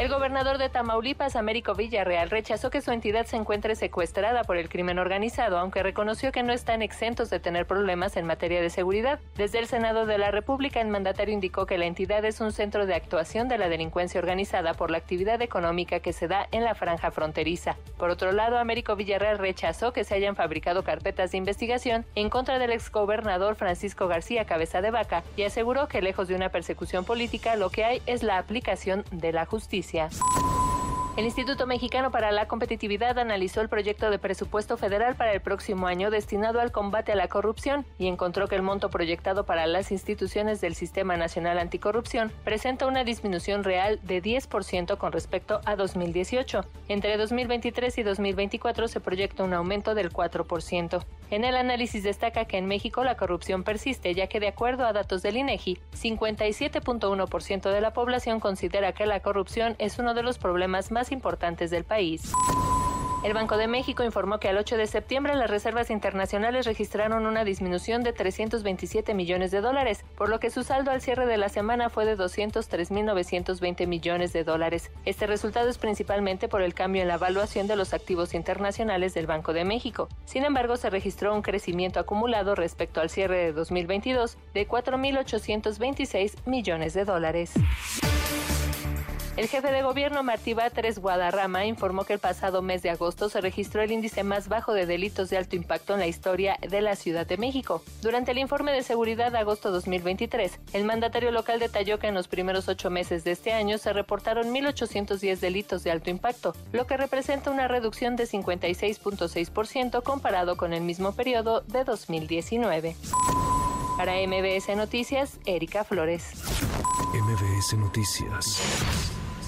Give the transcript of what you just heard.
El gobernador de Tamaulipas, Américo Villarreal, rechazó que su entidad se encuentre secuestrada por el crimen organizado, aunque reconoció que no están exentos de tener problemas en materia de seguridad. Desde el Senado de la República, el mandatario indicó que la entidad es un centro de actuación de la delincuencia organizada por la actividad económica que se da en la franja fronteriza. Por otro lado, Américo Villarreal rechazó que se hayan fabricado carpetas de investigación en contra del exgobernador Francisco García Cabeza de Vaca y aseguró que lejos de una persecución política, lo que hay es la aplicación de la justicia. El Instituto Mexicano para la Competitividad analizó el proyecto de presupuesto federal para el próximo año destinado al combate a la corrupción y encontró que el monto proyectado para las instituciones del Sistema Nacional Anticorrupción presenta una disminución real de 10% con respecto a 2018. Entre 2023 y 2024 se proyecta un aumento del 4%. En el análisis destaca que en México la corrupción persiste, ya que de acuerdo a datos del INEGI, 57.1% de la población considera que la corrupción es uno de los problemas más importantes del país. El Banco de México informó que al 8 de septiembre las reservas internacionales registraron una disminución de 327 millones de dólares, por lo que su saldo al cierre de la semana fue de 203.920 millones de dólares. Este resultado es principalmente por el cambio en la evaluación de los activos internacionales del Banco de México. Sin embargo, se registró un crecimiento acumulado respecto al cierre de 2022 de 4.826 millones de dólares. El jefe de gobierno Martí Batres Guadarrama informó que el pasado mes de agosto se registró el índice más bajo de delitos de alto impacto en la historia de la Ciudad de México. Durante el informe de seguridad de agosto 2023, el mandatario local detalló que en los primeros ocho meses de este año se reportaron 1.810 delitos de alto impacto, lo que representa una reducción de 56.6% comparado con el mismo periodo de 2019. Para MBS Noticias, Erika Flores. MBS Noticias.